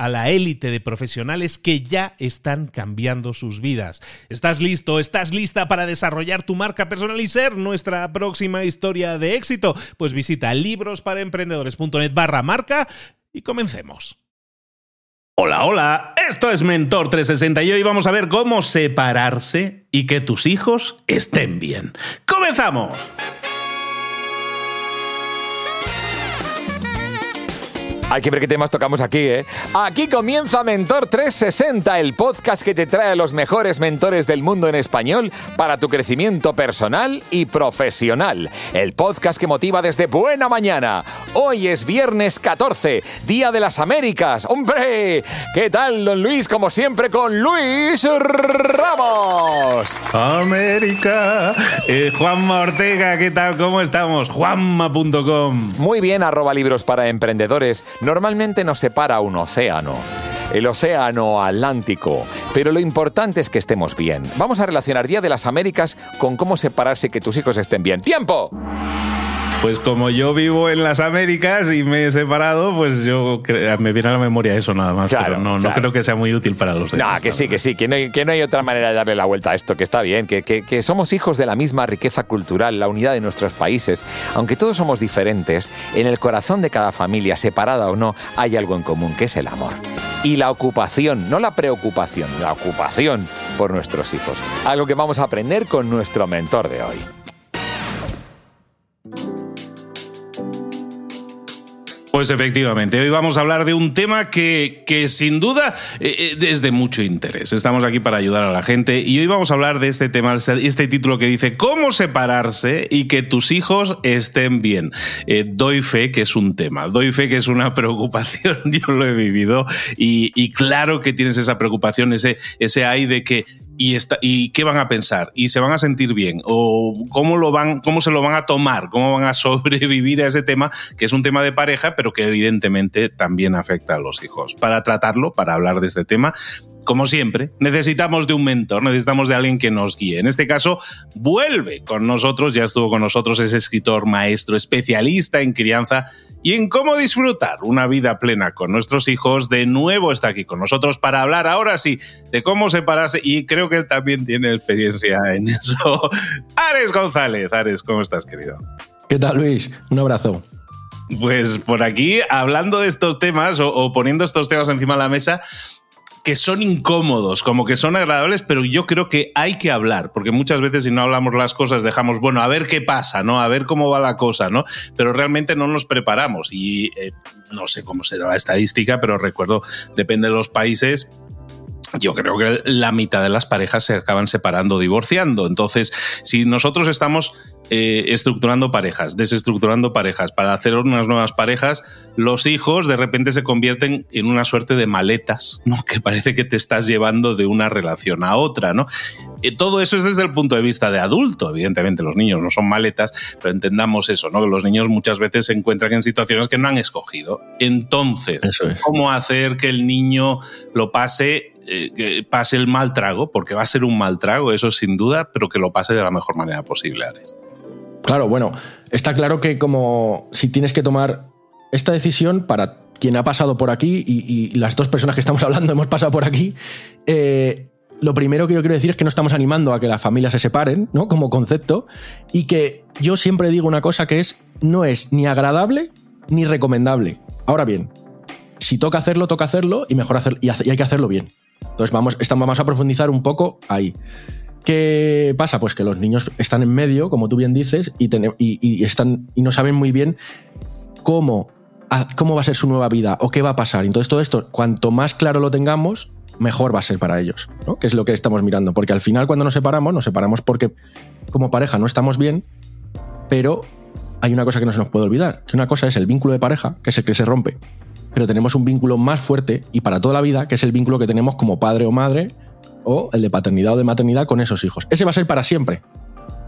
a la élite de profesionales que ya están cambiando sus vidas. ¿Estás listo? ¿Estás lista para desarrollar tu marca personal y ser nuestra próxima historia de éxito? Pues visita librosparaemprendedores.net barra marca y comencemos. Hola, hola, esto es Mentor 360 y hoy vamos a ver cómo separarse y que tus hijos estén bien. ¡Comenzamos! Hay que ver qué temas tocamos aquí, ¿eh? Aquí comienza Mentor 360, el podcast que te trae a los mejores mentores del mundo en español para tu crecimiento personal y profesional. El podcast que motiva desde buena mañana. Hoy es viernes 14, Día de las Américas. ¡Hombre! ¿Qué tal, don Luis? Como siempre, con Luis Ramos. América. Eh, Juanma Ortega, ¿qué tal? ¿Cómo estamos? Juanma.com. Muy bien, arroba libros para emprendedores. Normalmente nos separa un océano el océano Atlántico. Pero lo importante es que estemos bien. Vamos a relacionar Día de las Américas con cómo separarse y que tus hijos estén bien. ¡Tiempo! Pues como yo vivo en las Américas y me he separado, pues yo me viene a la memoria eso nada más. pero no, no creo que sea muy útil para los demás. No, que sí, que sí, que no, hay, que no hay otra manera de darle la vuelta a esto, que está bien, que, que, que somos hijos de la misma riqueza cultural, la unidad de nuestros países. Aunque todos somos diferentes, en el corazón de cada familia, separada o no, hay algo en común, que es el amor. Y la ocupación, no la preocupación, la ocupación por nuestros hijos. Algo que vamos a aprender con nuestro mentor de hoy. Pues efectivamente, hoy vamos a hablar de un tema que, que sin duda eh, eh, es de mucho interés. Estamos aquí para ayudar a la gente y hoy vamos a hablar de este tema, este, este título que dice cómo separarse y que tus hijos estén bien. Eh, doy fe que es un tema, doy fe que es una preocupación, yo lo he vivido y, y claro que tienes esa preocupación, ese, ese hay de que y, y qué van a pensar y se van a sentir bien o cómo lo van cómo se lo van a tomar cómo van a sobrevivir a ese tema que es un tema de pareja pero que evidentemente también afecta a los hijos para tratarlo para hablar de este tema como siempre, necesitamos de un mentor, necesitamos de alguien que nos guíe. En este caso, vuelve con nosotros, ya estuvo con nosotros, ese escritor, maestro, especialista en crianza y en cómo disfrutar una vida plena con nuestros hijos. De nuevo está aquí con nosotros para hablar ahora sí de cómo separarse y creo que él también tiene experiencia en eso. Ares González, Ares, ¿cómo estás, querido? ¿Qué tal, Luis? Un abrazo. Pues por aquí, hablando de estos temas o, o poniendo estos temas encima de la mesa, que son incómodos, como que son agradables, pero yo creo que hay que hablar, porque muchas veces si no hablamos las cosas dejamos, bueno, a ver qué pasa, ¿no? A ver cómo va la cosa, ¿no? Pero realmente no nos preparamos y eh, no sé cómo será la estadística, pero recuerdo, depende de los países, yo creo que la mitad de las parejas se acaban separando, divorciando. Entonces, si nosotros estamos eh, estructurando parejas, desestructurando parejas, para hacer unas nuevas parejas, los hijos de repente se convierten en una suerte de maletas, ¿no? Que parece que te estás llevando de una relación a otra, ¿no? Eh, todo eso es desde el punto de vista de adulto. Evidentemente, los niños no son maletas, pero entendamos eso, ¿no? Que los niños muchas veces se encuentran en situaciones que no han escogido. Entonces, ¿cómo hacer que el niño lo pase eh, que pase el mal trago, porque va a ser un mal trago, eso sin duda, pero que lo pase de la mejor manera posible, Ares. Claro, bueno, está claro que como si tienes que tomar esta decisión para quien ha pasado por aquí y, las dos personas que estamos hablando hemos pasado por aquí, eh, lo primero que yo quiero decir es que no estamos animando a que las familias se separen, ¿no? Como concepto, y que yo siempre digo una cosa que es, no es ni agradable ni recomendable. Ahora bien, si toca hacerlo, toca hacerlo y mejor hacerlo, y, hay que hacerlo bien. Entonces vamos, a profundizar un poco ahí. ¿Qué pasa? Pues que los niños están en medio, como tú bien dices, y, y, están, y no saben muy bien cómo, cómo va a ser su nueva vida o qué va a pasar. Entonces todo esto, cuanto más claro lo tengamos, mejor va a ser para ellos, ¿no? Que es lo que estamos mirando. Porque al final cuando nos separamos, nos separamos porque como pareja no estamos bien, pero hay una cosa que no se nos puede olvidar, que una cosa es el vínculo de pareja, que es el que se rompe, pero tenemos un vínculo más fuerte y para toda la vida, que es el vínculo que tenemos como padre o madre o el de paternidad o de maternidad con esos hijos. Ese va a ser para siempre.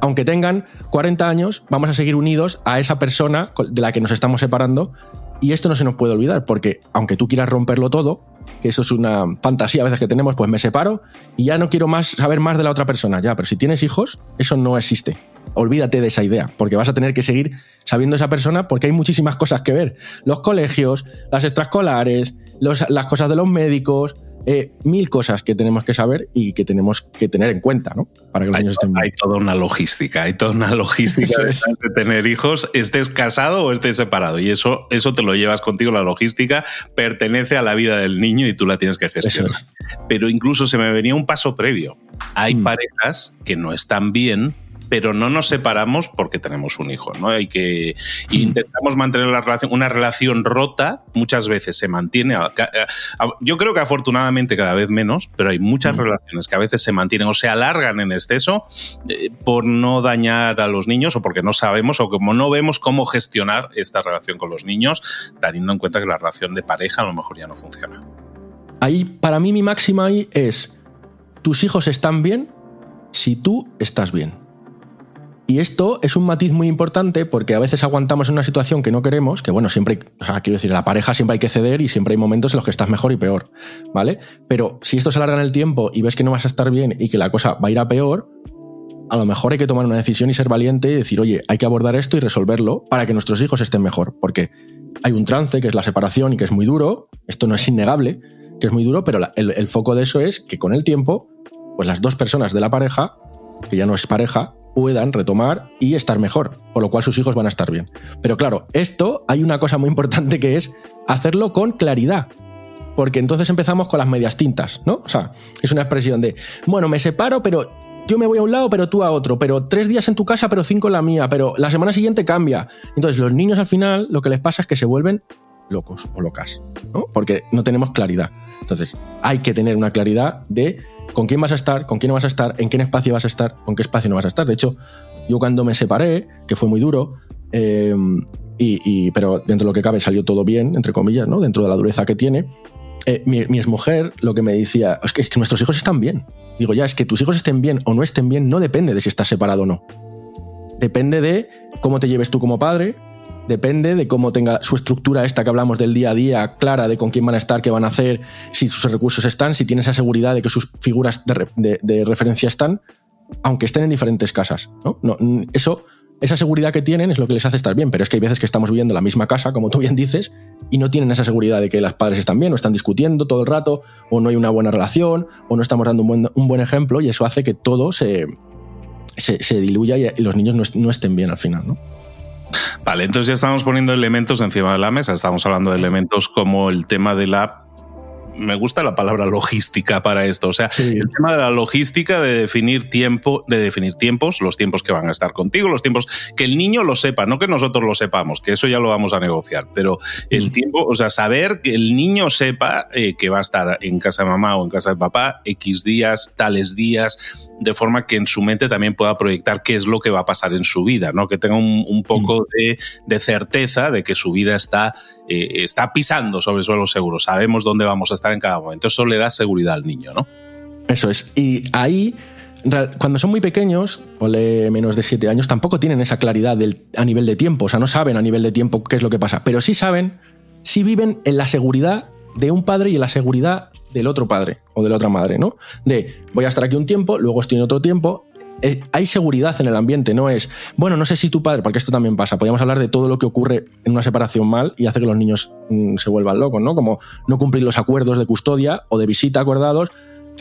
Aunque tengan 40 años, vamos a seguir unidos a esa persona de la que nos estamos separando y esto no se nos puede olvidar, porque aunque tú quieras romperlo todo, que eso es una fantasía a veces que tenemos, pues me separo y ya no quiero más saber más de la otra persona. Ya, pero si tienes hijos, eso no existe. Olvídate de esa idea, porque vas a tener que seguir sabiendo esa persona porque hay muchísimas cosas que ver. Los colegios, las extraescolares, las cosas de los médicos, eh, mil cosas que tenemos que saber y que tenemos que tener en cuenta, ¿no? Para que los hay, niños estén bien. Hay toda una logística, hay toda una logística de, tener hijos, estés casado o estés separado. Y eso, eso te lo llevas contigo, la logística pertenece a la vida del niño y tú la tienes que gestionar. Pero incluso se me venía un paso previo. Hay mm. parejas que no están bien pero no nos separamos porque tenemos un hijo, ¿no? Hay que intentamos mantener la relación, una relación rota muchas veces se mantiene. Yo creo que afortunadamente cada vez menos, pero hay muchas relaciones que a veces se mantienen o se alargan en exceso eh, por no dañar a los niños o porque no sabemos o como no vemos cómo gestionar esta relación con los niños, teniendo en cuenta que la relación de pareja a lo mejor ya no funciona. Ahí, para mí, mi máxima ahí es: tus hijos están bien si tú estás bien. Y esto es un matiz muy importante porque a veces aguantamos una situación que no queremos, que bueno, siempre, o quiero decir, la pareja siempre hay que ceder y siempre hay momentos en los que estás mejor y peor, ¿vale? Pero si esto se alarga en el tiempo y ves que no vas a estar bien y que la cosa va a ir a peor, a lo mejor hay que tomar una decisión y ser valiente y decir, oye, hay que abordar esto y resolverlo para que nuestros hijos estén mejor, porque hay un trance que es la separación y que es muy duro, esto no es innegable, que es muy duro, pero el, el foco de eso es que con el tiempo, pues las dos personas de la pareja, que ya no es pareja, puedan retomar y estar mejor, por lo cual sus hijos van a estar bien. Pero claro, esto hay una cosa muy importante que es hacerlo con claridad. Porque entonces empezamos con las medias tintas, ¿no? O sea, es una expresión de, bueno, me separo, pero yo me voy a un lado, pero tú a otro, pero tres días en tu casa, pero cinco en la mía, pero la semana siguiente cambia. Entonces los niños al final lo que les pasa es que se vuelven locos o locas, ¿no? Porque no tenemos claridad. Entonces hay que tener una claridad de con quién vas a estar, con quién no vas a estar, en qué espacio vas a estar, con qué espacio no vas a estar. De hecho, yo cuando me separé, que fue muy duro, eh, y, pero dentro de lo que cabe salió todo bien, entre comillas, ¿no? dentro de la dureza que tiene, eh, mi, exmujer lo que me decía, es que, es que nuestros hijos están bien. Digo, ya, es que tus hijos estén bien o no estén bien no depende de si estás separado o no. Depende de cómo te lleves tú como padre, depende de cómo tenga su estructura esta que hablamos del día a día, clara de con quién van a estar, qué van a hacer, si sus recursos están, si tiene esa seguridad de que sus figuras de, referencia están, aunque estén en diferentes casas. ¿no? eso, esa seguridad que tienen es lo que les hace estar bien, pero es que hay veces que estamos viviendo en la misma casa, como tú bien dices, y no tienen esa seguridad de que los padres están bien, o están discutiendo todo el rato, o no hay una buena relación, o no estamos dando un buen, ejemplo, y eso hace que todo se, se, diluya y los niños no, no estén bien al final. ¿no? Vale, entonces ya estamos poniendo elementos encima de la mesa. Estamos hablando de elementos como el tema de la me gusta la palabra logística para esto. O sea, el tema de la logística de definir tiempo, de definir tiempos, los tiempos que van a estar contigo, los tiempos que el niño lo sepa, no que nosotros lo sepamos, que eso ya lo vamos a negociar, pero el tiempo, o sea, saber que el niño sepa eh, que va a estar en casa de mamá o en casa de papá X días, tales días, de forma que en su mente también pueda proyectar qué es lo que va a pasar en su vida, ¿no? Que tenga un, poco de, de, certeza de que su vida está, eh, está pisando sobre suelo seguro. Sabemos dónde vamos a estar en cada momento. Eso le da seguridad al niño, ¿no? Eso es. Y ahí cuando son muy pequeños, ponle menos de 7 años, tampoco tienen esa claridad del, a nivel de tiempo, o sea, no saben a nivel de tiempo qué es lo que pasa, pero sí saben, sí viven en la seguridad de un padre y en la seguridad del otro padre o de la otra madre, ¿no? De voy a estar aquí un tiempo, luego estoy en otro tiempo. Eh, hay seguridad en el ambiente, no es, bueno, no sé si tu padre, porque esto también pasa, podríamos hablar de todo lo que ocurre en una separación mal y hace que los niños mm, se vuelvan locos, ¿no? Como no cumplir los acuerdos de custodia o de visita acordados,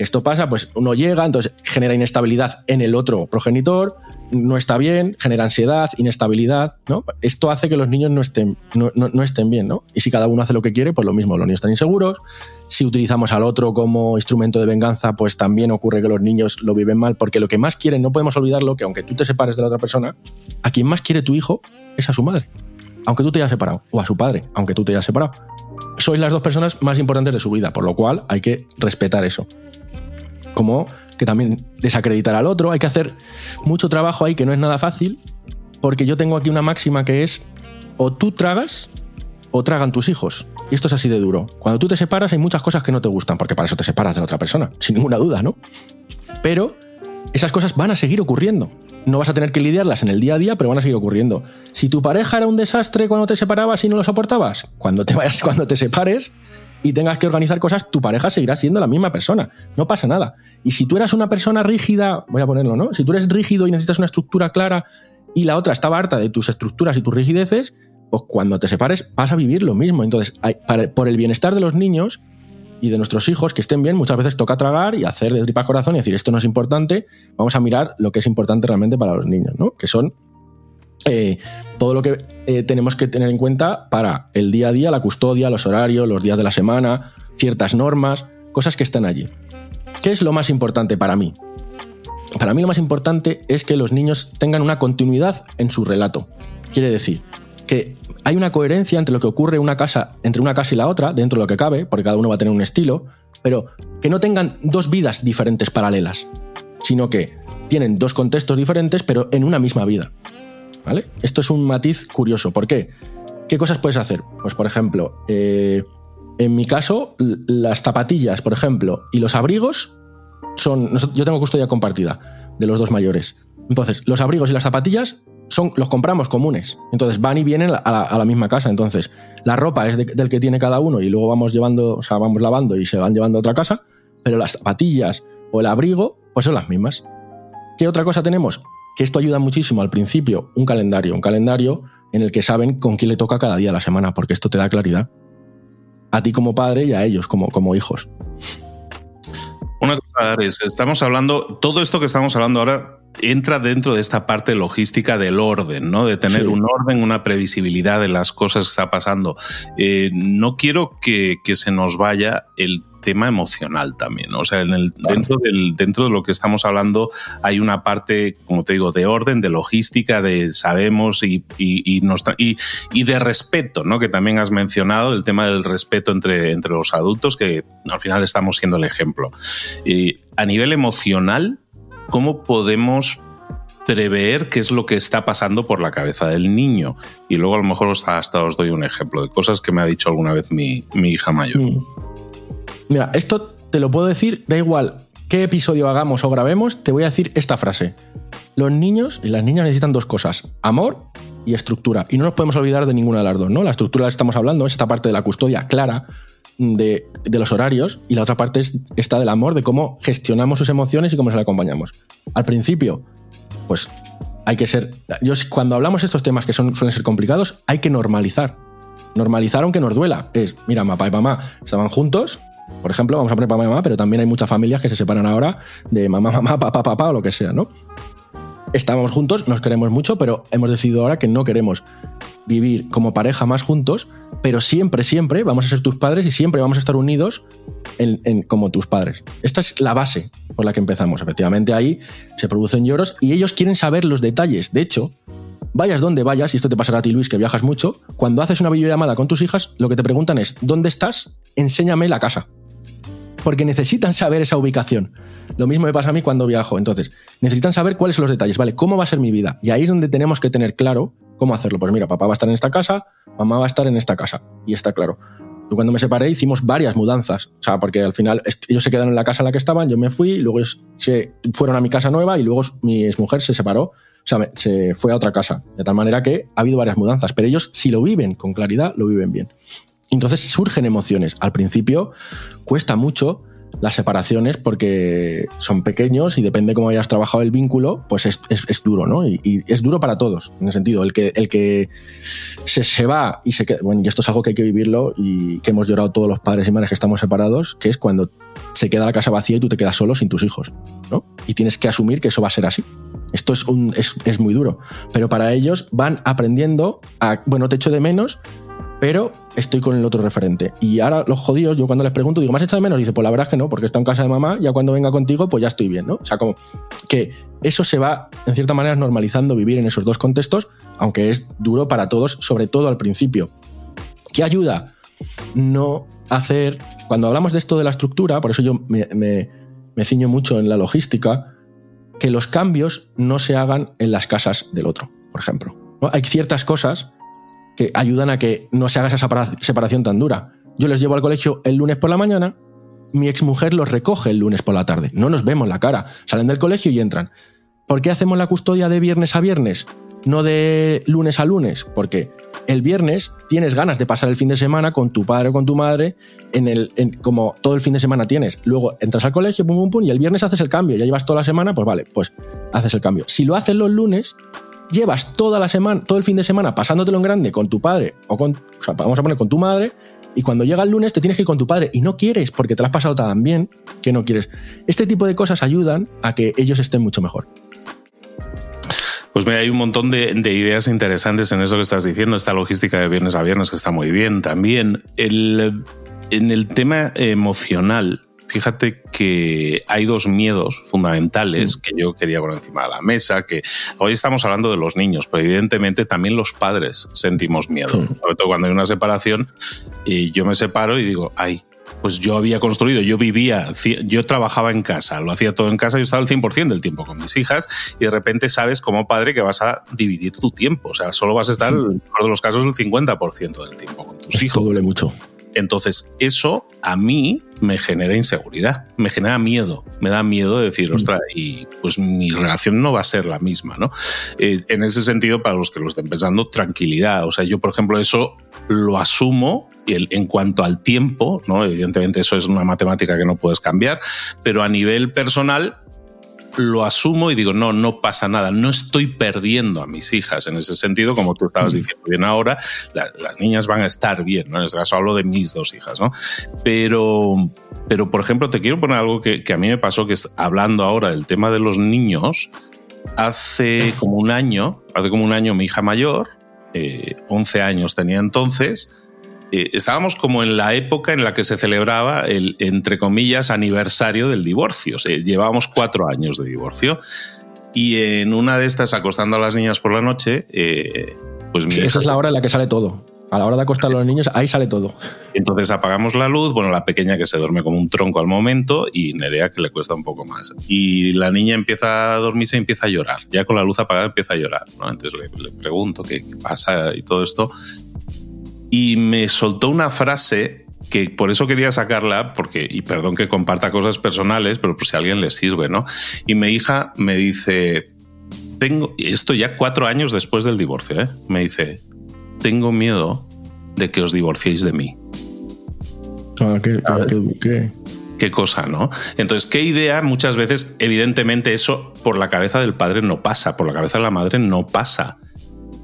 esto pasa, pues uno llega, entonces genera inestabilidad en el otro progenitor, no está bien, genera ansiedad, inestabilidad, ¿no? Esto hace que los niños no estén, no, estén bien, ¿no? Y si cada uno hace lo que quiere, pues lo mismo, los niños están inseguros. Si utilizamos al otro como instrumento de venganza, pues también ocurre que los niños lo viven mal, porque lo que más quieren, no podemos olvidarlo, que aunque tú te separes de la otra persona, a quien más quiere tu hijo es a su madre, aunque tú te hayas separado, o a su padre, aunque tú te hayas separado. Sois las dos personas más importantes de su vida, por lo cual hay que respetar eso como que también desacreditar al otro. Hay que hacer mucho trabajo ahí que no es nada fácil, porque yo tengo aquí una máxima que es o tú tragas o tragan tus hijos. Y esto es así de duro. Cuando tú te separas hay muchas cosas que no te gustan, porque para eso te separas de la otra persona, sin ninguna duda, ¿no? Pero esas cosas van a seguir ocurriendo. No vas a tener que lidiarlas en el día a día, pero van a seguir ocurriendo. Si tu pareja era un desastre cuando te separabas y no lo soportabas, cuando te vayas, cuando te separes, y tengas que organizar cosas, tu pareja seguirá siendo la misma persona. No pasa nada. Y si tú eras una persona rígida, voy a ponerlo, ¿no? Si tú eres rígido y necesitas una estructura clara y la otra estaba harta de tus estructuras y tus rigideces, pues cuando te separes vas a vivir lo mismo. Entonces, por el bienestar de los niños y de nuestros hijos que estén bien, muchas veces toca tragar y hacer de tripa corazón y decir esto no es importante, vamos a mirar lo que es importante realmente para los niños, ¿no? Que son eh, todo lo que eh, tenemos que tener en cuenta para el día a día, la custodia, los horarios, los días de la semana, ciertas normas, cosas que están allí. ¿Qué es lo más importante para mí? Para mí lo más importante es que los niños tengan una continuidad en su relato. Quiere decir que hay una coherencia entre lo que ocurre una casa, entre una casa y la otra, dentro de lo que cabe, porque cada uno va a tener un estilo, pero que no tengan dos vidas diferentes paralelas, sino que tienen dos contextos diferentes, pero en una misma vida. Esto es un matiz curioso. ¿Por qué? ¿Qué cosas puedes hacer? Pues, por ejemplo, eh, en mi caso, las zapatillas, por ejemplo, y los abrigos son. Yo tengo custodia compartida de los dos mayores. Entonces, los abrigos y las zapatillas son, los compramos comunes. Entonces van y vienen a la, misma casa. Entonces, la ropa es del que tiene cada uno y luego vamos llevando, o sea, vamos lavando y se van llevando a otra casa. Pero las zapatillas o el abrigo, pues son las mismas. ¿Qué otra cosa tenemos? Que esto ayuda muchísimo al principio, un calendario, un calendario en el que saben con quién le toca cada día de la semana, porque esto te da claridad. A ti como padre y a ellos como, como hijos. Una cosa, es, estamos hablando, todo esto que estamos hablando ahora entra dentro de esta parte logística del orden, ¿no? De tener un orden, una previsibilidad de las cosas que está pasando. Eh, no quiero que, que, se nos vaya el tema emocional también. O sea, en el, dentro, del, dentro de lo que estamos hablando hay una parte, como te digo, de orden, de logística, de sabemos y, y, y, de respeto, ¿no? Que también has mencionado, el tema del respeto entre, entre los adultos, que al final estamos siendo el ejemplo. Y a nivel emocional, ¿cómo podemos prever qué es lo que está pasando por la cabeza del niño. Y luego a lo mejor hasta, os doy un ejemplo de cosas que me ha dicho alguna vez mi, mi hija mayor. Mm. Mira, esto te lo puedo decir, da igual qué episodio hagamos o grabemos, te voy a decir esta frase. Los niños y las niñas necesitan dos cosas, amor y estructura. Y no nos podemos olvidar de ninguna de las dos, ¿no? La estructura de la que estamos hablando es esta parte de la custodia clara, de, los horarios, y la otra parte es esta del amor, de cómo gestionamos sus emociones y cómo se le acompañamos. Al principio, pues hay que ser... Cuando hablamos de estos temas que suelen ser complicados, hay que normalizar. Normalizar aunque nos duela. Es, mira, papá y mamá estaban juntos, por ejemplo, vamos a poner papá mamá, pero también hay muchas familias que se separan ahora de mamá, mamá, papá, papá o lo que sea, ¿no? estábamos juntos, nos queremos mucho, pero hemos decidido ahora que no queremos vivir como pareja más juntos, pero siempre, siempre vamos a ser tus padres y siempre vamos a estar unidos como tus padres. Esta es la base por la que empezamos. Efectivamente, ahí se producen lloros y ellos quieren saber los detalles. De hecho, vayas donde vayas, y esto te pasará a ti, Luis, que viajas mucho, cuando haces una videollamada con tus hijas, lo que te preguntan es, ¿dónde estás? Enséñame la casa. Porque necesitan saber esa ubicación. Lo mismo me pasa a mí cuando viajo. Entonces, necesitan saber cuáles son los detalles, ¿vale? ¿Cómo va a ser mi vida? Y ahí es donde tenemos que tener claro cómo hacerlo. Pues mira, papá va a estar en esta casa, mamá va a estar en esta casa. Y está claro. Yo cuando me separé hicimos varias mudanzas. O sea, porque al final ellos se quedaron en la casa en la que estaban, yo me fui, luego se fueron a mi casa nueva y luego mi mujer se separó. O sea, se fue a otra casa. De tal manera que ha habido varias mudanzas. Pero ellos, si lo viven con claridad, lo viven bien. Entonces surgen emociones. Al principio cuesta mucho las separaciones porque son pequeños y depende cómo hayas trabajado el vínculo, pues es, duro, ¿no? Y, es duro para todos, en el sentido, el que, el que se, se, va y se queda, bueno, y esto es algo que hay que vivirlo y que hemos llorado todos los padres y madres que estamos separados, que es cuando se queda la casa vacía y tú te quedas solo sin tus hijos, ¿no? Y tienes que asumir que eso va a ser así. Esto es, un, es, es muy duro, pero para ellos van aprendiendo a, bueno, te echo de menos, pero estoy con el otro referente. Y ahora los jodidos, yo cuando les pregunto, digo, ¿más hecho de menos? Y dice, pues la verdad es que no, porque está en casa de mamá, ya cuando venga contigo, pues ya estoy bien, ¿no? O sea, como que eso se va, en cierta manera, normalizando vivir en esos dos contextos, aunque es duro para todos, sobre todo al principio. ¿Qué ayuda? No hacer, cuando hablamos de esto de la estructura, por eso yo me, me ciño mucho en la logística, que los cambios no se hagan en las casas del otro, por ejemplo. Hay ciertas cosas que ayudan a que no se haga esa separación tan dura. Yo les llevo al colegio el lunes por la mañana, mi exmujer los recoge el lunes por la tarde. No nos vemos la cara. Salen del colegio y entran. ¿Por qué hacemos la custodia de viernes a viernes? No de lunes a lunes. Porque el viernes tienes ganas de pasar el fin de semana con tu padre o con tu madre, en el, como todo el fin de semana tienes. Luego entras al colegio, pum, pum, pum, y el viernes haces el cambio. Ya llevas toda la semana, pues vale, pues haces el cambio. Si lo haces los lunes, llevas toda la semana, todo el fin de semana pasándotelo en grande con tu padre o con, vamos a poner con tu madre, y cuando llega el lunes te tienes que ir con tu padre y no quieres porque te lo has pasado tan bien que no quieres. Este tipo de cosas ayudan a que ellos estén mucho mejor. Pues mira, hay un montón de, ideas interesantes en eso que estás diciendo, esta logística de viernes a viernes que está muy bien. También el, en el tema emocional, fíjate que hay dos miedos fundamentales mm. que yo quería poner encima de la mesa, que hoy estamos hablando de los niños, pero evidentemente también los padres sentimos miedo, sobre todo cuando hay una separación y yo me separo y digo, ay, pues yo había construido, yo vivía, yo trabajaba en casa, lo hacía todo en casa, yo estaba el 100% del tiempo con mis hijas y de repente sabes como padre que vas a dividir tu tiempo, o sea, solo vas a estar, en de los casos, el 50% del tiempo con tus hijos. duele mucho. Entonces, eso a mí me genera inseguridad, me genera miedo, me da miedo de decir, mm. ostras, y pues mi relación no va a ser la misma, ¿no? Eh, en ese sentido, para los que lo estén pensando, tranquilidad. O sea, yo, por ejemplo, eso lo asumo en cuanto al tiempo, ¿no? Evidentemente eso es una matemática que no puedes cambiar, pero a nivel personal lo asumo y digo, no, no pasa nada, no estoy perdiendo a mis hijas en ese sentido, como tú estabas diciendo bien ahora, las niñas van a estar bien, ¿no? En este caso hablo de mis dos hijas, ¿no? Pero, pero por ejemplo, te quiero poner algo que, a mí me pasó, que es, hablando ahora del tema de los niños, hace como un año, hace como un año mi hija mayor, 11 eh, años tenía entonces, eh, estábamos como en la época en la que se celebraba el, entre comillas, aniversario del divorcio. llevábamos cuatro años de divorcio. Y en una de estas, acostando a las niñas por la noche, eh, pues Esa es la hora en la que sale todo. A la hora de acostar a los niños, ahí sale todo. Entonces apagamos la luz, bueno, la pequeña que se duerme como un tronco al momento y Nerea que le cuesta un poco más. Y la niña empieza a dormirse y empieza a llorar. Ya con la luz apagada empieza a llorar. ¿no? Entonces le, le pregunto qué, pasa y todo esto y me soltó una frase que por eso quería sacarla, porque, y perdón que comparta cosas personales, pero por si a alguien le sirve, ¿no? Y mi hija me dice, tengo, esto ya cuatro años después del divorcio, ¿eh? me dice, tengo miedo de que os divorciéis de mí. Ah, qué, qué, qué cosa, ¿no? Entonces, ¿qué idea? Muchas veces, evidentemente, eso por la cabeza del padre no pasa, por la cabeza de la madre no pasa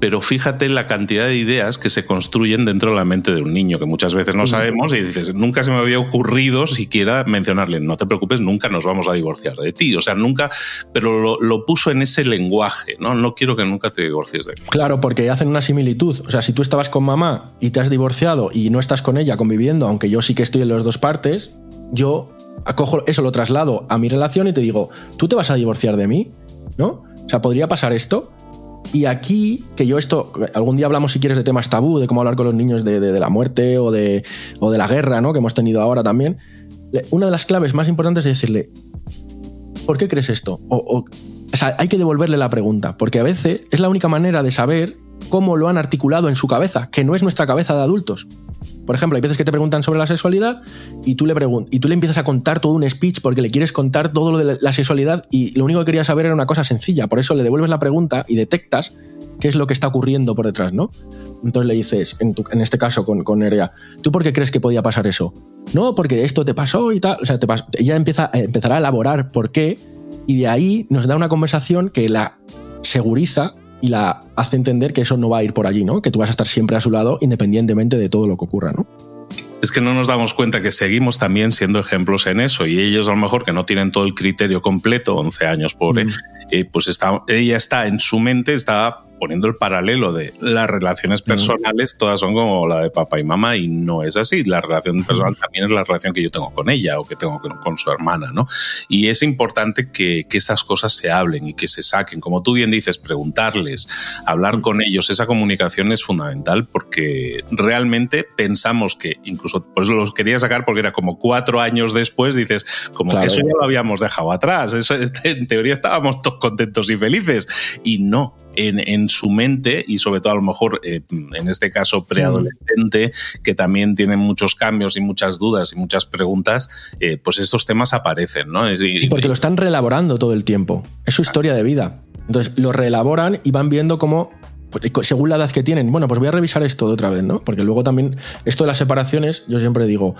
pero fíjate la cantidad de ideas que se construyen dentro de la mente de un niño, que muchas veces no sabemos y dices, nunca se me había ocurrido siquiera mencionarle, no te preocupes, nunca nos vamos a divorciar de ti, o sea, nunca, pero lo, puso en ese lenguaje, ¿no? No quiero que nunca te divorcies de mí. Claro, porque hacen una similitud, o sea, si tú estabas con mamá y te has divorciado y no estás con ella conviviendo, aunque yo sí que estoy en las dos partes, yo acojo eso, lo traslado a mi relación y te digo, ¿tú te vas a divorciar de mí? ¿No? O sea, ¿podría pasar esto? Y aquí, que yo esto, algún día hablamos si quieres de temas tabú, de cómo hablar con los niños de, la muerte o de, o de la guerra, ¿no? Que hemos tenido ahora también. Una de las claves más importantes es decirle, ¿por qué crees esto? O, o sea, hay que devolverle la pregunta, porque a veces es la única manera de saber cómo lo han articulado en su cabeza, que no es nuestra cabeza de adultos. Por ejemplo, hay veces que te preguntan sobre la sexualidad y tú le y tú le empiezas a contar todo un speech porque le quieres contar todo lo de la sexualidad y lo único que quería saber era una cosa sencilla. Por eso le devuelves la pregunta y detectas qué es lo que está ocurriendo por detrás, ¿no? Entonces le dices, en, este caso con, con Nerea, ¿tú por qué crees que podía pasar eso? No, porque esto te pasó y tal. O sea, ella empieza, empezará a elaborar por qué y de ahí nos da una conversación que la seguriza y la hace entender que eso no va a ir por allí, ¿no? Que tú vas a estar siempre a su lado independientemente de todo lo que ocurra, ¿no? Es que no nos damos cuenta que seguimos también siendo ejemplos en eso y ellos a lo mejor que no tienen todo el criterio completo, 11 años pobre, mm. eh, pues está, ella está en su mente, está poniendo el paralelo de las relaciones personales, todas son como la de papá y mamá y no es así. La relación personal también es la relación que yo tengo con ella o que tengo con, su hermana, ¿no? Y es importante que, que estas cosas se hablen y que se saquen. Como tú bien dices, preguntarles, hablar con ellos, esa comunicación es fundamental porque realmente pensamos que, incluso por eso los quería sacar porque era como cuatro años después, dices, como que eso ya lo habíamos dejado atrás, eso, en teoría estábamos todos contentos y felices y no en, su mente y sobre todo a lo mejor eh, en este caso preadolescente que también tiene muchos cambios y muchas dudas y muchas preguntas, eh, pues estos temas aparecen, ¿no? Y, porque lo están reelaborando todo el tiempo. Es su historia de vida. Entonces lo reelaboran y van viendo cómo según la edad que tienen, bueno, pues voy a revisar esto de otra vez, ¿no? Porque luego también, esto de las separaciones, yo siempre digo,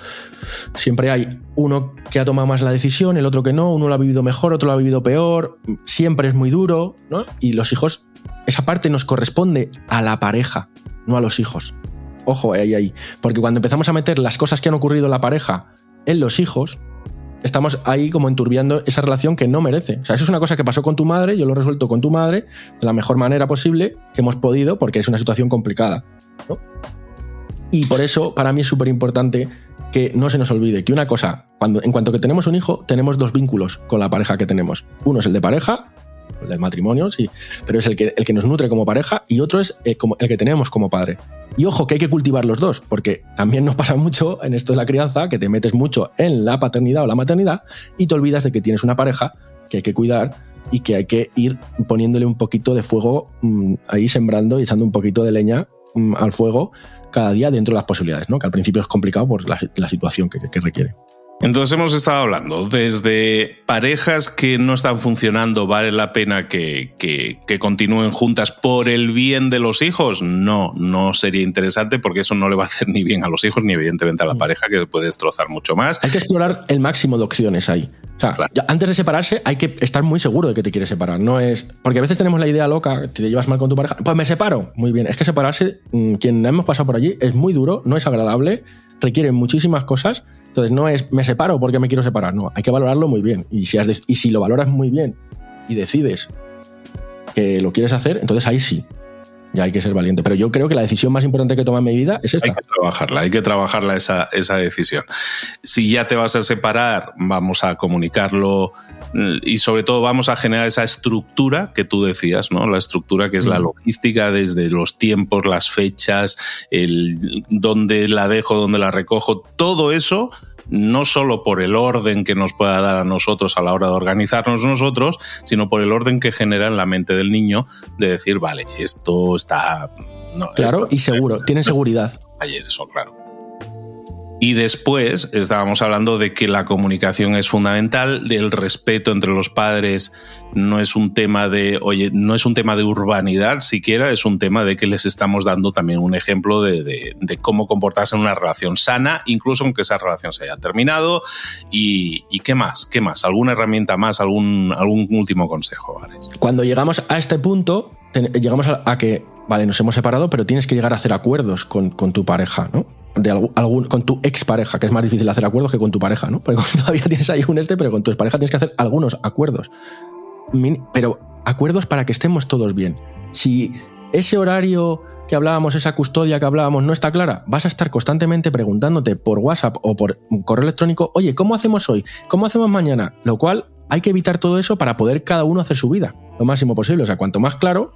siempre hay uno que ha tomado más la decisión, el otro que no, uno lo ha vivido mejor, otro lo ha vivido peor, siempre es muy duro, ¿no? Y los hijos esa parte nos corresponde a la pareja, no a los hijos. Ojo, ahí, ahí. Porque cuando empezamos a meter las cosas que han ocurrido en la pareja en los hijos, estamos ahí como enturbiando esa relación que no merece. O sea, eso es una cosa que pasó con tu madre, yo lo he resuelto con tu madre de la mejor manera posible que hemos podido, porque es una situación complicada. Y por eso, para mí es súper importante que no se nos olvide que una cosa, cuando, en cuanto que tenemos un hijo, tenemos dos vínculos con la pareja que tenemos. Uno es el de pareja del matrimonio, sí, pero es el que, el que nos nutre como pareja y otro es el, como, el que tenemos como padre. Y ojo, que hay que cultivar los dos, porque también nos pasa mucho en esto de la crianza, que te metes mucho en la paternidad o la maternidad y te olvidas de que tienes una pareja que hay que cuidar y que hay que ir poniéndole un poquito de fuego mm, ahí sembrando y echando un poquito de leña mm, al fuego cada día dentro de las posibilidades, ¿no? que al principio es complicado por la, situación que requiere. Entonces hemos estado hablando desde parejas que no están funcionando, ¿vale la pena que, continúen juntas por el bien de los hijos? No, no sería interesante porque eso no le va a hacer ni bien a los hijos ni evidentemente a la mm. pareja que puede destrozar mucho más. Hay que explorar el máximo de opciones ahí. O sea, antes de separarse hay que estar muy seguro de que te quieres separar. No es. Porque a veces tenemos la idea loca, te llevas mal con tu pareja, pues me separo. Muy bien. Es que separarse, mm, quien hemos pasado por allí, es muy duro, no es agradable, requiere muchísimas cosas entonces no es me separo porque me quiero separar, no, hay que valorarlo muy bien. Y si, y si lo valoras muy bien y decides que lo quieres hacer, entonces ahí sí, ya hay que ser valiente. Pero yo creo que la decisión más importante que toma en mi vida es esta. Hay que trabajarla, hay que trabajarla esa, esa decisión. Si ya te vas a separar, vamos a comunicarlo y sobre todo vamos a generar esa estructura que tú decías, ¿no? La estructura que es la mm. logística desde los tiempos, las fechas, el dónde la dejo, dónde la recojo, todo eso no solo por el orden que nos pueda dar a nosotros a la hora de organizarnos nosotros, sino por el orden que genera en la mente del niño de decir, vale, esto está... claro, y seguro, tiene seguridad. Ayer, eso, claro. Y después estábamos hablando de que la comunicación es fundamental, del respeto entre los padres no es un tema de, oye, no es un tema de urbanidad siquiera, es un tema de que les estamos dando también un ejemplo de, cómo comportarse en una relación sana, incluso aunque esa relación se haya terminado. Y, qué más, qué más, alguna herramienta más, algún, algún último consejo, Cuando llegamos a este punto, llegamos a que vale, nos hemos separado, pero tienes que llegar a hacer acuerdos con, tu pareja, ¿no? De algún, con tu expareja, que es más difícil hacer acuerdos que con tu pareja, ¿no? Porque todavía tienes ahí un este, pero con tu expareja tienes que hacer algunos acuerdos. Pero acuerdos para que estemos todos bien. Si ese horario que hablábamos, esa custodia que hablábamos no está clara, vas a estar constantemente preguntándote por WhatsApp o por correo electrónico, oye, ¿cómo hacemos hoy? ¿Cómo hacemos mañana? Lo cual hay que evitar todo eso para poder cada uno hacer su vida lo máximo posible. O sea, cuanto más claro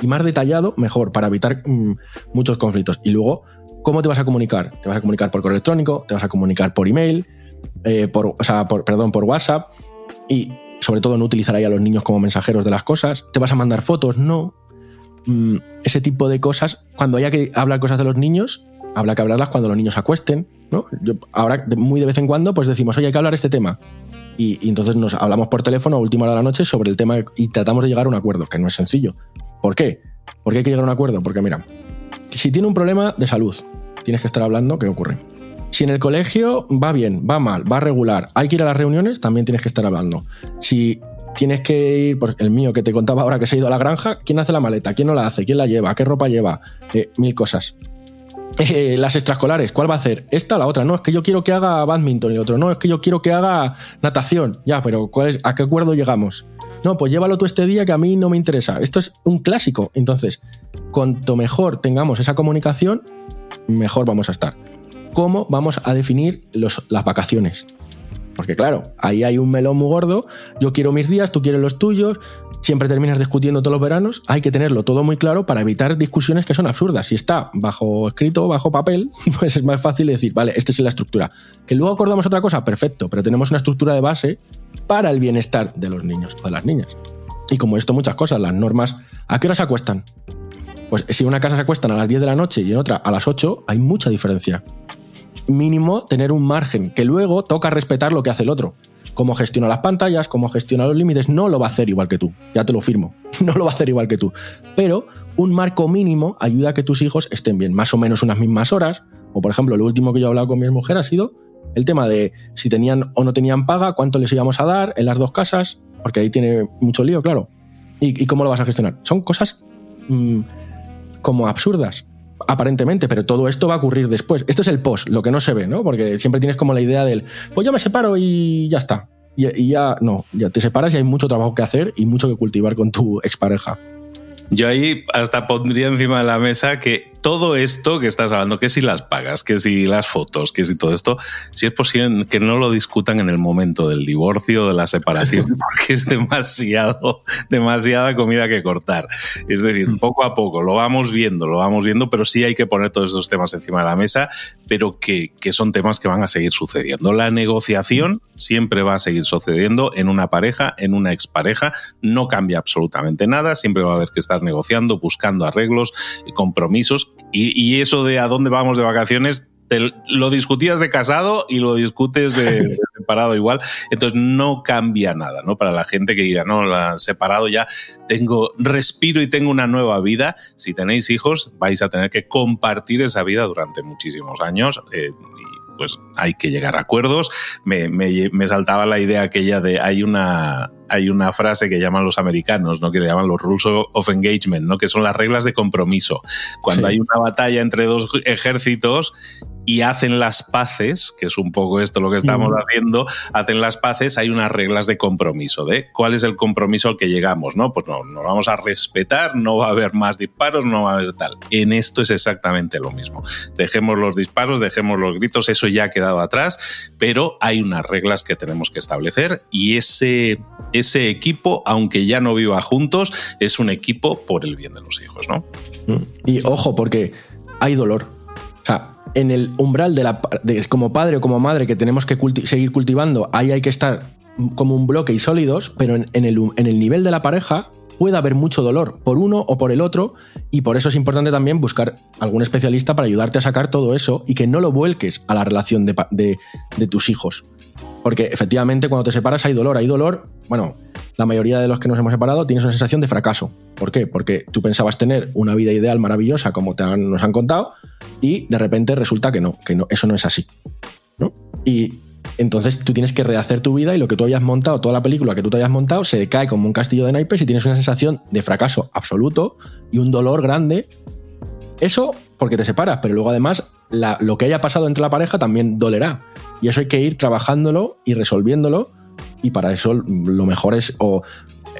y más detallado, mejor, para evitar mm, muchos conflictos. Y luego, ¿cómo te vas a comunicar? ¿Te vas a comunicar por correo electrónico? ¿Te vas a comunicar por email? Eh, por, o sea, perdón, por WhatsApp. Y sobre todo no utilizar ahí a los niños como mensajeros de las cosas. ¿Te vas a mandar fotos? No. Mm, ese tipo de cosas, cuando haya que hablar cosas de los niños, habrá que hablarlas cuando los niños acuesten, ¿no? ahora, muy de vez en cuando, pues decimos, oye, hay que hablar este tema. Y, entonces nos hablamos por teléfono a última hora de la noche sobre el tema y tratamos de llegar a un acuerdo, que no es sencillo. ¿Por qué? ¿Por qué hay que llegar a un acuerdo? Porque mira, si tiene un problema de salud, tienes que estar hablando qué ocurre. Si en el colegio va bien, va mal, va regular, hay que ir a las reuniones, también tienes que estar hablando. Si tienes que ir, por el mío que te contaba ahora que se ha ido a la granja, ¿quién hace la maleta? ¿Quién no la hace? ¿Quién la lleva? ¿Qué ropa lleva? Eh, mil cosas. Eh, las extraescolares, ¿cuál va a hacer? ¿Esta o la otra? No, es que yo quiero que haga badminton y el otro, no, es que yo quiero que haga natación. Ya, pero ¿cuál es, ¿a qué acuerdo llegamos? No, pues llévalo tú este día que a mí no me interesa. Esto es un clásico. Entonces, cuanto mejor tengamos esa comunicación, mejor vamos a estar. ¿Cómo vamos a definir los, las vacaciones? Porque claro, ahí hay un melón muy gordo, yo quiero mis días, tú quieres los tuyos, siempre terminas discutiendo todos los veranos, hay que tenerlo todo muy claro para evitar discusiones que son absurdas. Si está bajo escrito, bajo papel, pues es más fácil decir, vale, esta es la estructura. Que luego acordamos otra cosa, perfecto, pero tenemos una estructura de base para el bienestar de los niños o de las niñas. Y como esto, muchas cosas, las normas, ¿a qué hora se acuestan? Pues si en una casa se acuestan a las 10 de la noche y en otra a las 8, hay mucha diferencia mínimo tener un margen, que luego toca respetar lo que hace el otro. Cómo gestiona las pantallas, cómo gestiona los límites, no lo va a hacer igual que tú, ya te lo firmo, no lo va a hacer igual que tú. Pero un marco mínimo ayuda a que tus hijos estén bien, más o menos unas mismas horas. O por ejemplo, lo último que yo he hablado con mi mujer ha sido el tema de si tenían o no tenían paga, cuánto les íbamos a dar en las dos casas, porque ahí tiene mucho lío, claro. ¿Y, cómo lo vas a gestionar? Son cosas mm, como absurdas, aparentemente, pero todo esto va a ocurrir después. Esto es el post, lo que no se ve, ¿no? Porque siempre tienes como la idea del, pues ya me separo y ya está. Y, y ya no, ya te separas y hay mucho trabajo que hacer y mucho que cultivar con tu expareja. Yo ahí hasta pondría encima de la mesa que todo esto que estás hablando, que si las pagas, que si las fotos, que si todo esto, si es posible que no lo discutan en el momento del divorcio, de la separación, porque es demasiado, demasiada comida que cortar. Es decir, mm. poco a poco lo vamos viendo, lo vamos viendo, pero sí hay que poner todos estos temas encima de la mesa, pero que, que son temas que van a seguir sucediendo. La negociación siempre va a seguir sucediendo en una pareja, en una expareja, no cambia absolutamente nada, siempre va a haber que estar negociando, buscando arreglos y compromisos y, eso de a dónde vamos de vacaciones, lo discutías de casado y lo discutes de, separado igual. Entonces no cambia nada, ¿no? Para la gente que diga, no, la separado ya tengo, respiro y tengo una nueva vida. Si tenéis hijos, vais a tener que compartir esa vida durante muchísimos años. Eh, y pues hay que llegar a acuerdos. Me, me, me saltaba la idea aquella de hay una hay una frase que llaman los americanos, ¿no? que le llaman los rules of engagement, ¿no? que son las reglas de compromiso. Cuando hay una batalla entre dos ejércitos y hacen las paces, que es un poco esto lo que estamos haciendo, hacen las paces, hay unas reglas de compromiso, de cuál es el compromiso al que llegamos, ¿no? Pues no, nos vamos a respetar, no va a haber más disparos, no va a haber tal. En esto es exactamente lo mismo. Dejemos los disparos, dejemos los gritos, eso ya ha quedado atrás, pero hay unas reglas que tenemos que establecer y ese, ese equipo, aunque ya no viva juntos, es un equipo por el bien de los hijos, ¿no? Y ojo, porque hay dolor. O sea, en el umbral de la como padre o como madre que tenemos que seguir cultivando, ahí hay que estar como un bloque y sólidos, pero en, el, en el nivel de la pareja puede haber mucho dolor por uno o por el otro y por eso es importante también buscar algún especialista para ayudarte a sacar todo eso y que no lo vuelques a la relación de, de tus hijos. Porque efectivamente cuando te separas hay dolor, hay dolor, bueno, la mayoría de los que nos hemos separado tienes una sensación de fracaso. ¿Por qué? Porque tú pensabas tener una vida ideal maravillosa como te nos han contado y de repente resulta que no, que no, eso no es así. Y Entonces tú tienes que rehacer tu vida y lo que tú habías montado, toda la película que tú te hayas montado, se cae como un castillo de naipes y tienes una sensación de fracaso absoluto y un dolor grande. Eso porque te separas, pero luego además lo que haya pasado entre la pareja también dolerá. Y eso hay que ir trabajándolo y resolviéndolo. Y para eso lo mejor es o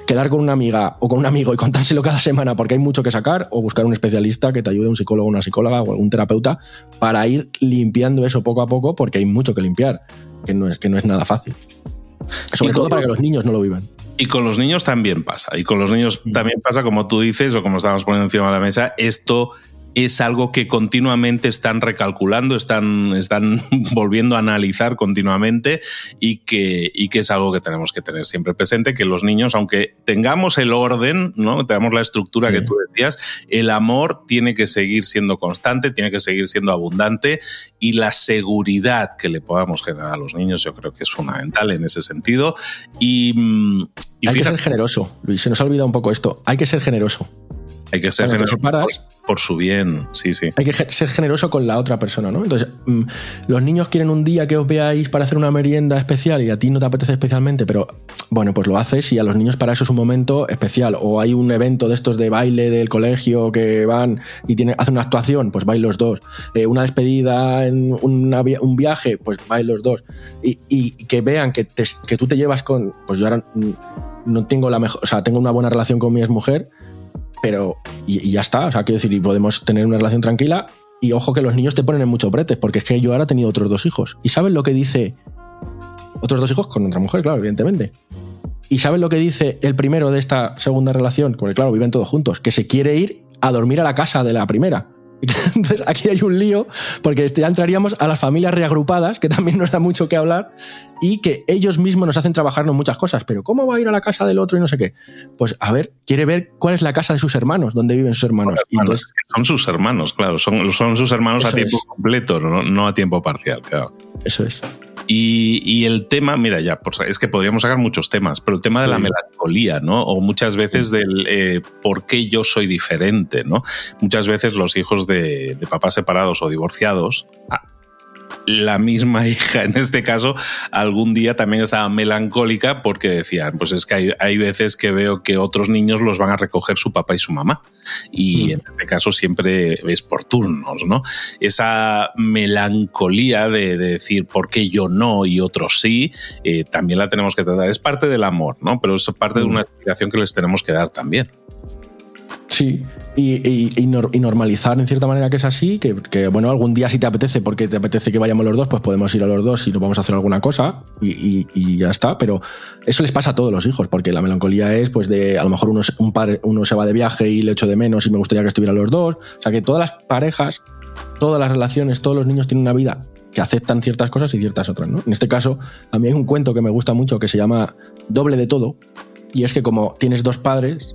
quedar con una amiga o con un amigo y contárselo cada semana porque hay mucho que sacar, o buscar un especialista que te ayude, un psicólogo, una psicóloga o algún terapeuta, para ir limpiando eso poco a poco porque hay mucho que limpiar, que no es, que no es nada fácil. Sobre todo para que los niños no lo vivan. Y con los niños también pasa. Y con los niños también pasa, como tú dices, o como estábamos poniendo encima de la mesa, esto es algo que continuamente están recalculando, están, están volviendo a analizar continuamente y que, y que es algo que tenemos que tener siempre presente, que los niños, aunque tengamos el orden, ¿no? tengamos la estructura que tú decías, el amor tiene que seguir siendo constante, tiene que seguir siendo abundante y la seguridad que le podamos generar a los niños yo creo que es fundamental en ese sentido. Y, mm, hay que ser generoso, Luis, se nos ha olvidado un poco esto, hay que ser generoso. Hay que ser generoso por, su bien, sí, sí. Hay que ser generoso con la otra persona, ¿no? Entonces, mm, los niños quieren un día que os veáis para hacer una merienda especial y a ti no te apetece especialmente, pero bueno, pues lo haces y a los niños para eso es un momento especial. O hay un evento de estos de baile del colegio que van y tienen, hacen una actuación, pues vais los dos. Eh, una despedida en un viaje, pues vais los dos. Y, que vean que, que tú te llevas con. Pues yo ahora mm, no tengo la mejor. O sea, tengo una buena relación con mi mujer pero y, ya está, o sea, quiero decir, y podemos tener una relación tranquila y ojo que los niños te ponen en mucho brete, porque es que yo ahora he tenido otros dos hijos. ¿Y sabes lo que dice otros dos hijos con otra mujer, claro, evidentemente? ¿Y sabes lo que dice el primero de esta segunda relación? Porque claro, viven todos juntos, que se quiere ir a dormir a la casa de la primera. Entonces aquí hay un lío, porque ya entraríamos a las familias reagrupadas, que también nos da mucho que hablar, y que ellos mismos nos hacen trabajarnos muchas cosas. Pero ¿cómo va a ir a la casa del otro y no sé qué? Pues a ver, quiere ver cuál es la casa de sus hermanos, dónde viven sus hermanos. son sus hermanos, claro, son, son sus hermanos a tiempo completo, no, no a tiempo parcial, claro. Eso es. Y, el tema, mira, ya, es que podríamos sacar muchos temas, pero el tema de la melancolía, ¿no? O muchas veces del eh, por qué yo soy diferente, ¿no? Muchas veces los hijos de, de papás separados o divorciados ah, la misma hija, en este caso, algún día también estaba melancólica porque decían, pues es que hay, veces que veo que otros niños los van a recoger su papá y su mamá. Y mm. en este caso siempre es por turnos, ¿no? Esa melancolía de, decir, ¿por qué yo no y otros sí? Eh, también la tenemos que tratar. Es parte del amor, ¿no? Pero es parte de mm. una explicación que les tenemos que dar también. Sí, y, normalizar en cierta manera que es así, que, bueno, algún día si te apetece, porque te apetece que vayamos los dos, pues podemos ir a los dos y nos vamos a hacer alguna cosa y, ya está. Pero eso les pasa a todos los hijos, porque la melancolía es, pues, de a lo mejor uno, un padre, uno se va de viaje y le echo de menos y me gustaría que estuvieran los dos. O sea, que todas las parejas, todas las relaciones, todos los niños tienen una vida que aceptan ciertas cosas y ciertas otras, ¿no? En este caso, a mí hay un cuento que me gusta mucho que se llama Doble de todo, y es que como tienes dos padres,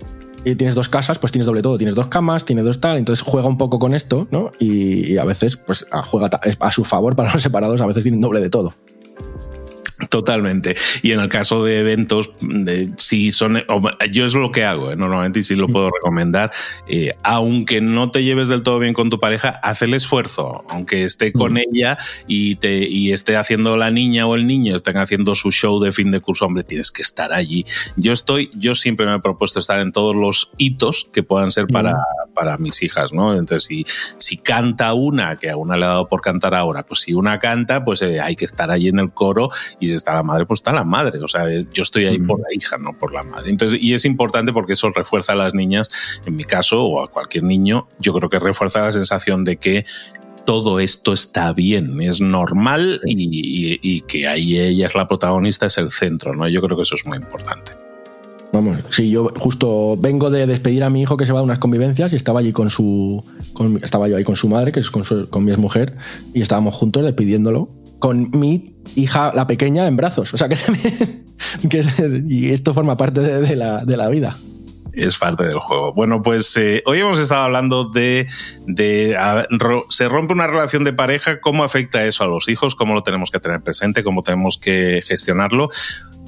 y tienes dos casas, pues tienes doble todo, tienes dos camas, tienes dos tal, entonces juega un poco con esto, ¿no? Y, a veces, pues juega a su favor para los separados, a veces tienen doble de todo. Totalmente. Y en el caso de eventos, si son, yo es lo que hago ¿eh? normalmente y sí lo puedo recomendar, eh, aunque no te lleves del todo bien con tu pareja, haz el esfuerzo, aunque esté con mm. ella y, te, y esté haciendo la niña o el niño, estén haciendo su show de fin de curso, hombre, tienes que estar allí. Yo estoy, yo siempre me he propuesto estar en todos los hitos que puedan ser para, mm. para mis hijas, ¿no? Entonces, si, si canta una, que a una le ha dado por cantar ahora, pues si una canta, pues eh, hay que estar allí en el coro y si está la madre, pues está la madre. O sea, yo estoy ahí por la hija, no por la madre. Entonces, y es importante porque eso refuerza a las niñas, en mi caso, o a cualquier niño, yo creo que refuerza la sensación de que todo esto está bien, es normal y, que ahí ella es la protagonista, es el centro, ¿no? Yo creo que eso es muy importante. Vamos, sí, yo justo vengo de despedir a mi hijo que se va a unas convivencias y estaba allí con su. estaba yo ahí con su madre, que es con, con mi mujer, y estábamos juntos despidiéndolo con mi hija, la pequeña, en brazos. O sea que también. y esto forma parte de, la, de, la, vida. Es parte del juego. Bueno, pues eh, hoy hemos estado hablando de, de se rompe una relación de pareja, cómo afecta eso a los hijos, cómo lo tenemos que tener presente, cómo tenemos que gestionarlo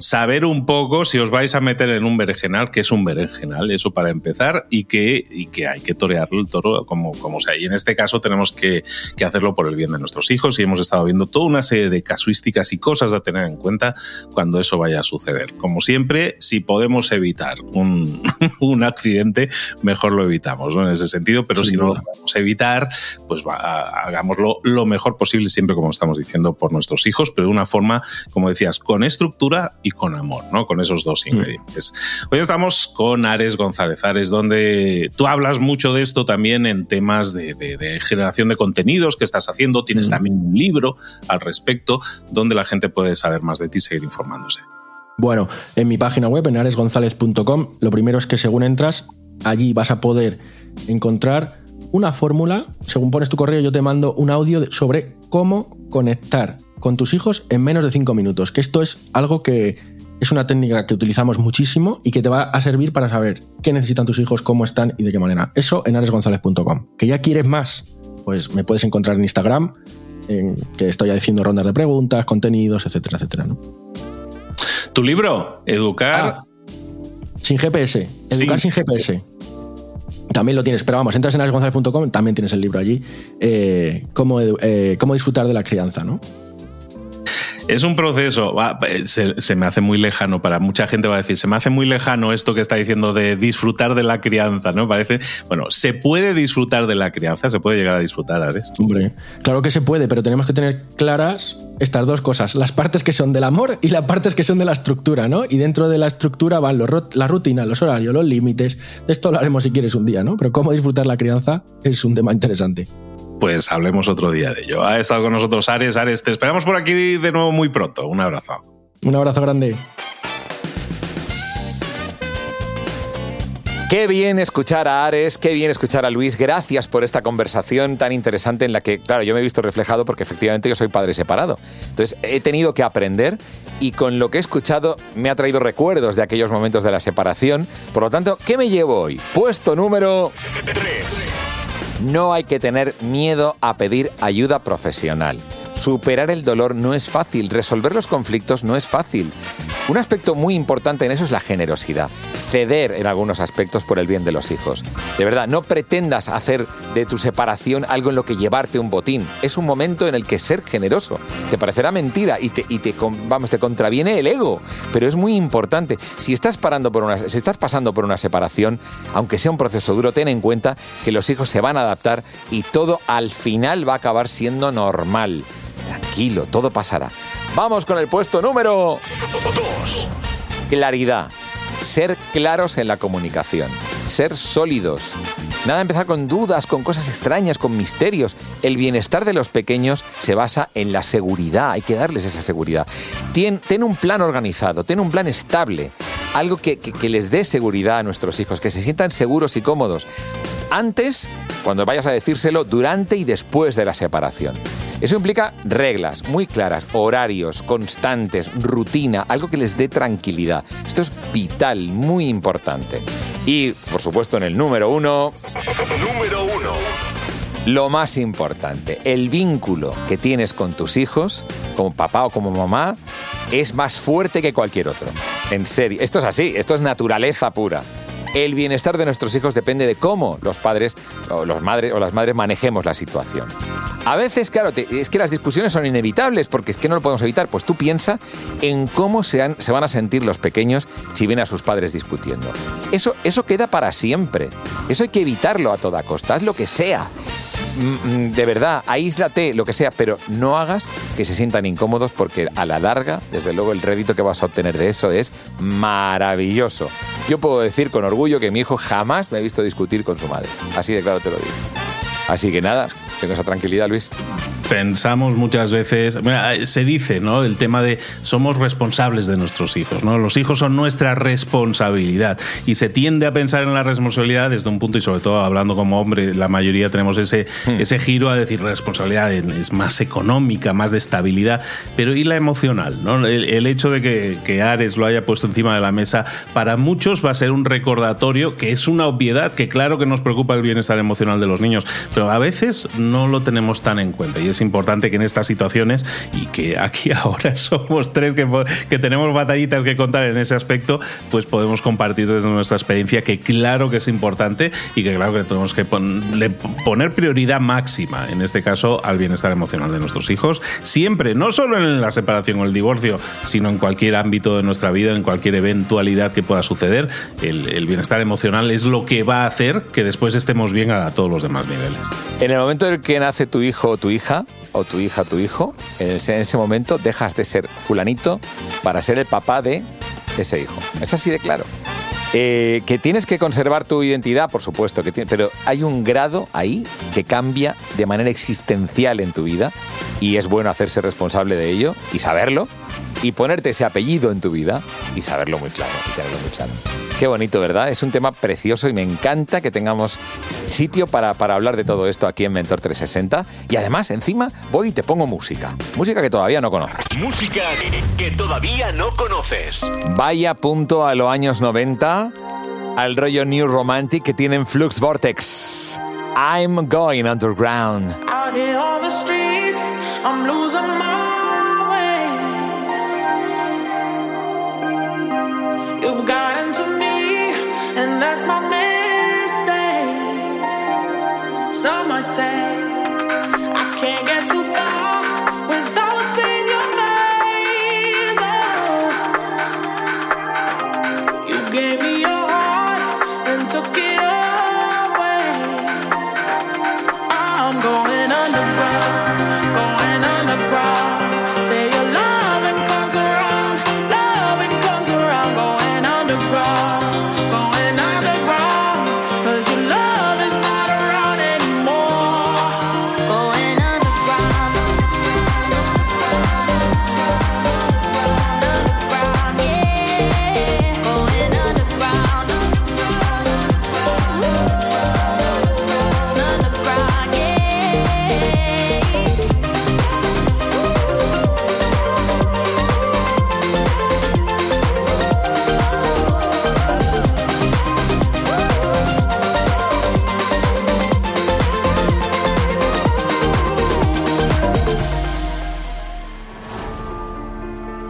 saber un poco si os vais a meter en un berenjenal, que es un berenjenal, eso para empezar, y que, y que hay que torearlo el toro como, como sea. Y en este caso tenemos que, que, hacerlo por el bien de nuestros hijos y hemos estado viendo toda una serie de casuísticas y cosas a tener en cuenta cuando eso vaya a suceder. Como siempre, si podemos evitar un, un accidente, mejor lo evitamos, ¿no? En ese sentido, pero si no lo podemos evitar, pues va, hagámoslo lo mejor posible, siempre como estamos diciendo, por nuestros hijos, pero de una forma, como decías, con estructura y con amor, ¿no? Con esos dos mm. ingredientes. Hoy estamos con Ares González Ares, donde tú hablas mucho de esto también en temas de, generación de contenidos que estás haciendo. Tienes mm. también un libro al respecto donde la gente puede saber más de ti y seguir informándose. Bueno, en mi página web, en aresgonzalez.com, lo primero es que según entras, allí vas a poder encontrar una fórmula. Según pones tu correo, yo te mando un audio sobre cómo conectar con tus hijos en menos de cinco minutos. Que esto es algo que es una técnica que utilizamos muchísimo y que te va a servir para saber qué necesitan tus hijos, cómo están y de qué manera. Eso en aresgonzalez.com. ¿Que ya quieres más? Pues me puedes encontrar en Instagram, en que estoy haciendo rondas de preguntas, contenidos, etcétera, etcétera. Tu libro, Educar. Ah, sin GPS. Educar sin, GPS. También lo tienes, pero vamos, entras en aresgonzalez.com, también tienes el libro allí. Eh, cómo, eh, cómo disfrutar de la crianza, ¿no? Es un proceso, eh, se, me hace muy lejano, para mucha gente va a decir, se me hace muy lejano esto que está diciendo de disfrutar de la crianza, ¿no? Parece, bueno, se puede disfrutar de la crianza, se puede llegar a disfrutar, Ares. Hombre, claro que se puede, pero tenemos que tener claras estas dos cosas, las partes que son del amor y las partes que son de la estructura, ¿no? Y dentro de la estructura van los, la rutina, los horarios, los límites, de esto hablaremos si quieres un día, ¿no? Pero cómo disfrutar la crianza es un tema interesante pues hablemos otro día de ello. Ha estado con nosotros Ares. Ares, te esperamos por aquí de nuevo muy pronto. Un abrazo. Un abrazo grande. Qué bien escuchar a Ares, qué bien escuchar a Luis. Gracias por esta conversación tan interesante en la que, claro, yo me he visto reflejado porque efectivamente yo soy padre separado. Entonces he tenido que aprender y con lo que he escuchado me ha traído recuerdos de aquellos momentos de la separación. Por lo tanto, ¿qué me llevo hoy? Puesto número 3. No hay que tener miedo a pedir ayuda profesional. Superar el dolor no es fácil, resolver los conflictos no es fácil. Un aspecto muy importante en eso es la generosidad, ceder en algunos aspectos por el bien de los hijos. De verdad, no pretendas hacer de tu separación algo en lo que llevarte un botín. Es un momento en el que ser generoso te parecerá mentira y te, vamos, te contraviene el ego, pero es muy importante. Si estás pasando por una separación, aunque sea un proceso duro, ten en cuenta que los hijos se van a adaptar y todo al final va a acabar siendo normal. Tranquilo, todo pasará. Vamos con el puesto número 2. Claridad. Ser claros en la comunicación. Ser sólidos. Nada empezar con dudas, con cosas extrañas, con misterios. El bienestar de los pequeños se basa en la seguridad. Hay que darles esa seguridad. Ten, ten un plan organizado, ten un plan estable. Algo que, que les dé seguridad a nuestros hijos, que se sientan seguros y cómodos. Antes, cuando vayas a decírselo, durante y después de la separación. Eso implica reglas muy claras, horarios constantes, rutina, algo que les dé tranquilidad. Esto es vital, muy importante. Y, por supuesto, en el número uno... Número uno. Lo más importante, el vínculo que tienes con tus hijos, como papá o como mamá, es más fuerte que cualquier otro. En serio, esto es así, esto es naturaleza pura. El bienestar de nuestros hijos depende de cómo los padres o, los madres, o las madres manejemos la situación. A veces, claro, es que las discusiones son inevitables porque es que no lo podemos evitar. Pues tú piensa en cómo se, van a sentir los pequeños si ven a sus padres discutiendo. Eso, eso queda para siempre. Eso hay que evitarlo a toda costa. Haz lo que sea. Mm, mm, de verdad, aíslate, lo que sea, pero no hagas que se sientan incómodos porque a la larga, desde luego, el rédito que vas a obtener de eso es maravilloso. Yo puedo decir con orgullo que mi hijo jamás me ha visto discutir con su madre. Así de claro te lo digo. Así que nada, tengo esa tranquilidad, Luis pensamos muchas veces, se dice, ¿no? El tema de somos responsables de nuestros hijos, ¿no? Los hijos son nuestra responsabilidad y se tiende a pensar en la responsabilidad desde un punto y sobre todo hablando como hombre, la mayoría tenemos ese, hmm. ese giro a decir responsabilidad es más económica, más de estabilidad, pero y la emocional, ¿no? El, hecho de que, que Ares lo haya puesto encima de la mesa para muchos va a ser un recordatorio que es una obviedad, que claro que nos preocupa el bienestar emocional de los niños, pero a veces no lo tenemos tan en cuenta y es importante que en estas situaciones, y que aquí ahora somos tres que, que tenemos batallitas que contar en ese aspecto, pues podemos compartir desde nuestra experiencia que claro que es importante y que claro que tenemos que poner prioridad máxima, en este caso, al bienestar emocional de nuestros hijos, siempre, no solo en la separación o el divorcio, sino en cualquier ámbito de nuestra vida, en cualquier eventualidad que pueda suceder, el, el bienestar emocional es lo que va a hacer que después estemos bien a todos los demás niveles. En el momento en el que nace tu hijo o tu hija, o tu hija, tu hijo, en ese momento dejas de ser fulanito para ser el papá de ese hijo. Es así de claro. Eh, que tienes que conservar tu identidad, por supuesto, que pero hay un grado ahí que cambia de manera existencial en tu vida y es bueno hacerse responsable de ello y saberlo y ponerte ese apellido en tu vida y saberlo muy claro y tenerlo muy claro. Qué bonito, ¿verdad? Es un tema precioso y me encanta que tengamos sitio para, para hablar de todo esto aquí en Mentor 360. Y además, encima, voy y te pongo música. Música que todavía no conoces. Música que todavía no conoces. Vaya punto a los años 90 al rollo New Romantic que tienen Flux Vortex. I'm going underground. Out here on the street, I'm losing my that's my mistake. Some might say I can't get too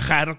viajar